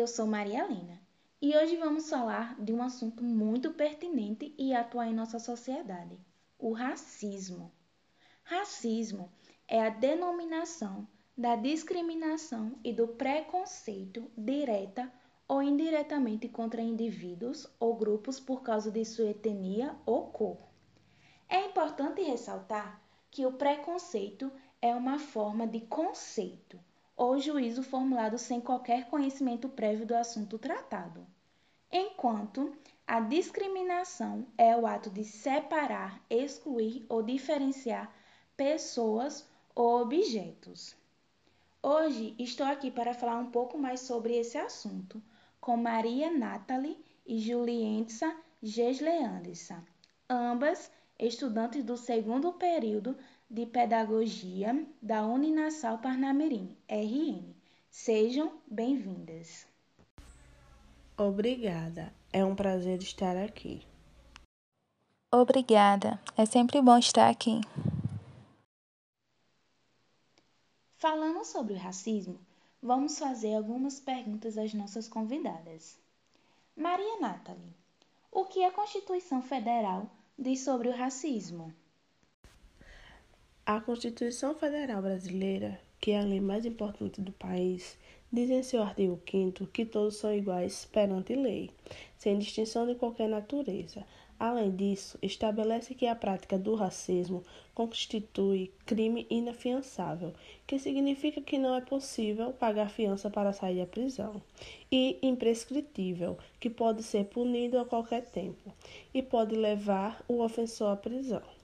eu sou Maria Helena e hoje vamos falar de um assunto muito pertinente e atual em nossa sociedade: o racismo. Racismo é a denominação da discriminação e do preconceito direta ou indiretamente contra indivíduos ou grupos por causa de sua etnia ou cor. É importante ressaltar que o preconceito é uma forma de conceito ou juízo formulado sem qualquer conhecimento prévio do assunto tratado, enquanto a discriminação é o ato de separar, excluir ou diferenciar pessoas ou objetos. Hoje estou aqui para falar um pouco mais sobre esse assunto com Maria Nathalie e Julientsa Gesleanderson, ambas estudantes do segundo período de Pedagogia da Uninasal Parnamirim, RN. Sejam bem-vindas. Obrigada, é um prazer estar aqui. Obrigada, é sempre bom estar aqui. Falando sobre o racismo, vamos fazer algumas perguntas às nossas convidadas. Maria Nathalie, o que a Constituição Federal diz sobre o racismo? A Constituição Federal Brasileira, que é a lei mais importante do país, diz em seu artigo 5 que todos são iguais perante lei, sem distinção de qualquer natureza. Além disso, estabelece que a prática do racismo constitui crime inafiançável, que significa que não é possível pagar fiança para sair da prisão, e imprescritível, que pode ser punido a qualquer tempo e pode levar o ofensor à prisão.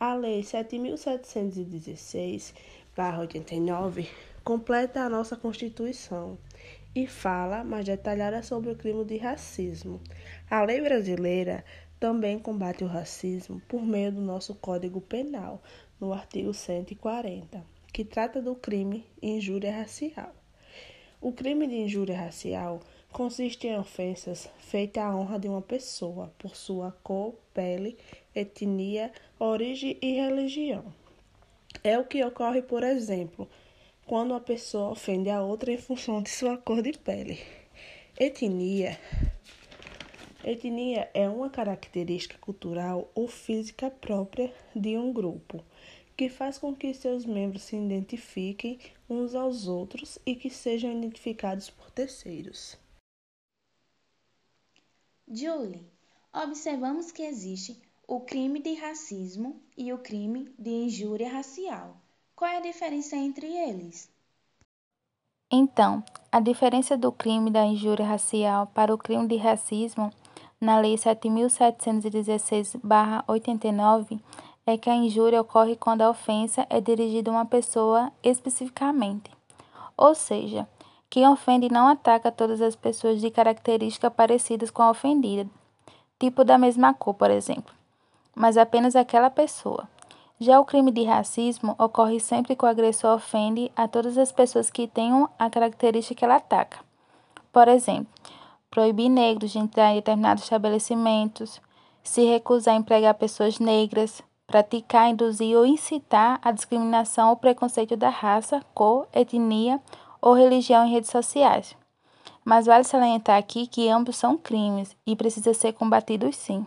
A Lei 7.716-89 completa a nossa Constituição e fala mais detalhada sobre o crime de racismo. A lei brasileira também combate o racismo por meio do nosso Código Penal, no artigo 140, que trata do crime injúria racial. O crime de injúria racial consiste em ofensas feitas à honra de uma pessoa por sua cor, pele, etnia, origem e religião. É o que ocorre, por exemplo, quando uma pessoa ofende a outra em função de sua cor de pele. Etnia. Etnia é uma característica cultural ou física própria de um grupo, que faz com que seus membros se identifiquem uns aos outros e que sejam identificados por terceiros. Julie, observamos que existe o crime de racismo e o crime de injúria racial. Qual é a diferença entre eles? Então, a diferença do crime da injúria racial para o crime de racismo na Lei 7.716-89 é que a injúria ocorre quando a ofensa é dirigida a uma pessoa especificamente. Ou seja, quem ofende não ataca todas as pessoas de características parecidas com a ofendida, tipo da mesma cor, por exemplo, mas apenas aquela pessoa. Já o crime de racismo ocorre sempre que o agressor ofende a todas as pessoas que tenham a característica que ela ataca. Por exemplo, proibir negros de entrar em determinados estabelecimentos, se recusar a empregar pessoas negras, praticar, induzir ou incitar a discriminação ou preconceito da raça, cor, etnia ou religião em redes sociais. Mas vale salientar aqui que ambos são crimes e precisam ser combatidos sim.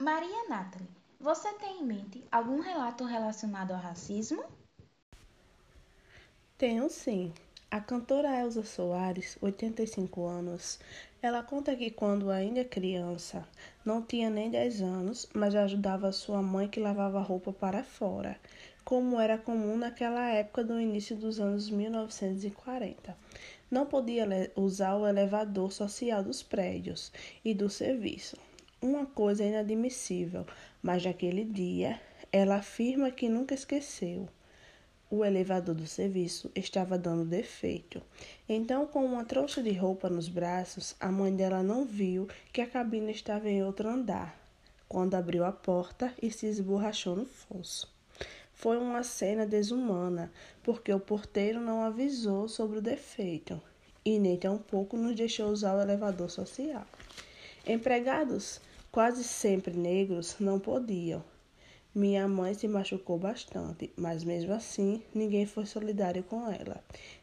Maria Nathalie, você tem em mente algum relato relacionado ao racismo? Tenho sim. A cantora Elza Soares, 85 anos, ela conta que quando ainda criança, não tinha nem 10 anos, mas ajudava sua mãe que lavava roupa para fora como era comum naquela época do início dos anos 1940. Não podia usar o elevador social dos prédios e do serviço. Uma coisa inadmissível, mas naquele dia ela afirma que nunca esqueceu. O elevador do serviço estava dando defeito. Então, com uma trouxa de roupa nos braços, a mãe dela não viu que a cabine estava em outro andar, quando abriu a porta e se esborrachou no fosso. Foi uma cena desumana, porque o porteiro não avisou sobre o defeito e nem tampouco nos deixou usar o elevador social. Empregados, quase sempre negros, não podiam. Minha mãe se machucou bastante, mas mesmo assim ninguém foi solidário com ela.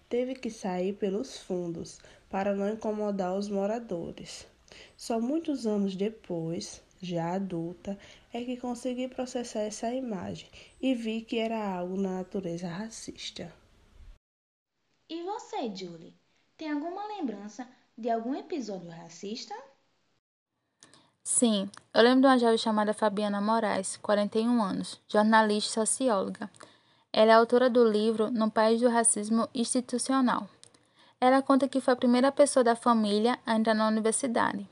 teve que sair pelos fundos para não incomodar os moradores. Só muitos anos depois, já adulta, é que consegui processar essa imagem e vi que era algo na natureza racista. E você, Julie, tem alguma lembrança de algum episódio racista? Sim, eu lembro de uma jovem chamada Fabiana Moraes, 41 anos, jornalista e socióloga. Ela é autora do livro No País do Racismo Institucional. Ela conta que foi a primeira pessoa da família a entrar na universidade.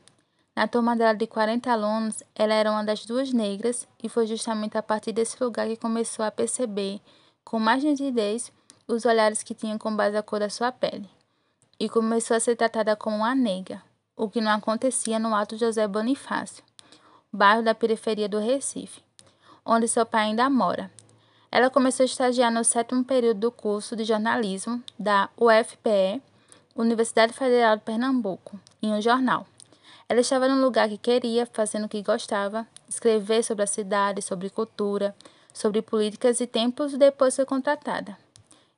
Na turma dela de 40 alunos, ela era uma das duas negras e foi justamente a partir desse lugar que começou a perceber, com mais nitidez, os olhares que tinham com base a cor da sua pele. E começou a ser tratada como uma negra, o que não acontecia no Alto José Bonifácio, bairro da periferia do Recife, onde seu pai ainda mora, ela começou a estagiar no sétimo período do curso de jornalismo da UFPE, Universidade Federal de Pernambuco, em um jornal. Ela estava no lugar que queria, fazendo o que gostava, escrever sobre a cidade, sobre cultura, sobre políticas e tempos depois foi contratada.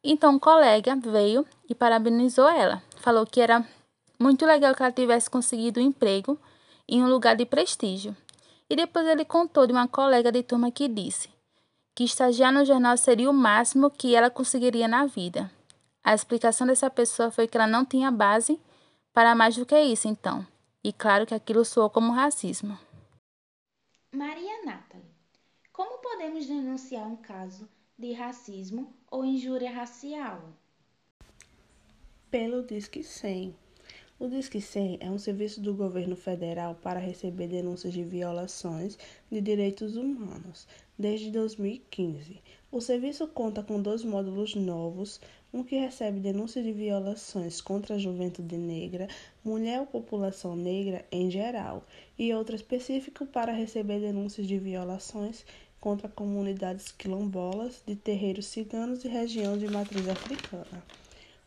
Então um colega veio e parabenizou ela. Falou que era muito legal que ela tivesse conseguido um emprego em um lugar de prestígio. E depois ele contou de uma colega de turma que disse: que estagiar no jornal seria o máximo que ela conseguiria na vida. A explicação dessa pessoa foi que ela não tinha base para mais do que isso, então. E claro que aquilo soou como racismo. Maria Nathalie, como podemos denunciar um caso de racismo ou injúria racial? Pelo Disque 100. O Disque 100 é um serviço do governo federal para receber denúncias de violações de direitos humanos desde 2015. O serviço conta com dois módulos novos, um que recebe denúncias de violações contra a juventude negra, mulher ou população negra em geral, e outro específico para receber denúncias de violações contra comunidades quilombolas de terreiros ciganos e região de matriz africana.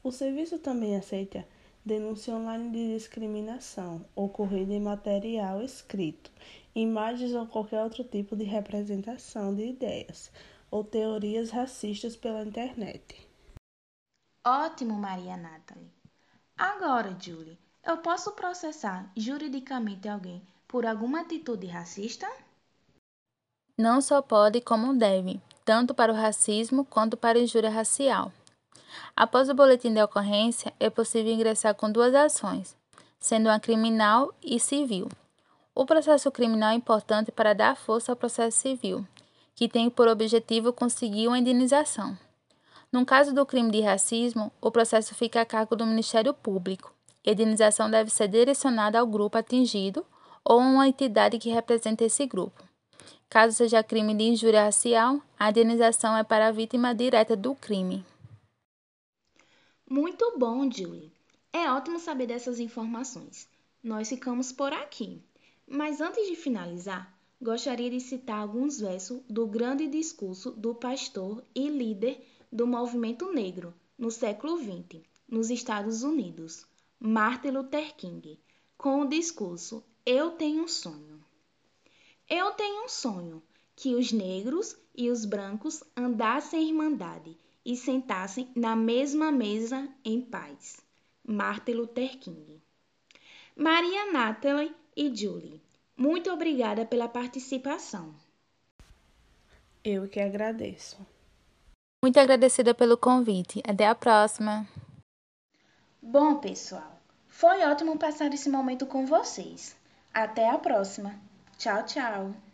O serviço também aceita denúncia online de discriminação ocorrida em material escrito, imagens ou qualquer outro tipo de representação de ideias ou teorias racistas pela internet. Ótimo, Maria Nathalie. Agora, Julie, eu posso processar juridicamente alguém por alguma atitude racista? Não só pode, como deve, tanto para o racismo quanto para a injúria racial. Após o boletim de ocorrência, é possível ingressar com duas ações, sendo uma criminal e civil. O processo criminal é importante para dar força ao processo civil, que tem por objetivo conseguir uma indenização. No caso do crime de racismo, o processo fica a cargo do Ministério Público. A indenização deve ser direcionada ao grupo atingido ou a uma entidade que represente esse grupo. Caso seja crime de injúria racial, a indenização é para a vítima direta do crime. Muito bom, Julie. É ótimo saber dessas informações. Nós ficamos por aqui. Mas antes de finalizar, gostaria de citar alguns versos do grande discurso do pastor e líder do movimento negro no século XX, nos Estados Unidos, Martin Luther King, com o discurso Eu tenho um sonho. Eu tenho um sonho que os negros e os brancos andassem em irmandade e sentassem na mesma mesa em paz. Martin Luther King. Maria Nathalie e Julie, muito obrigada pela participação. Eu que agradeço. Muito agradecida pelo convite. Até a próxima. Bom, pessoal, foi ótimo passar esse momento com vocês. Até a próxima. Tchau, tchau.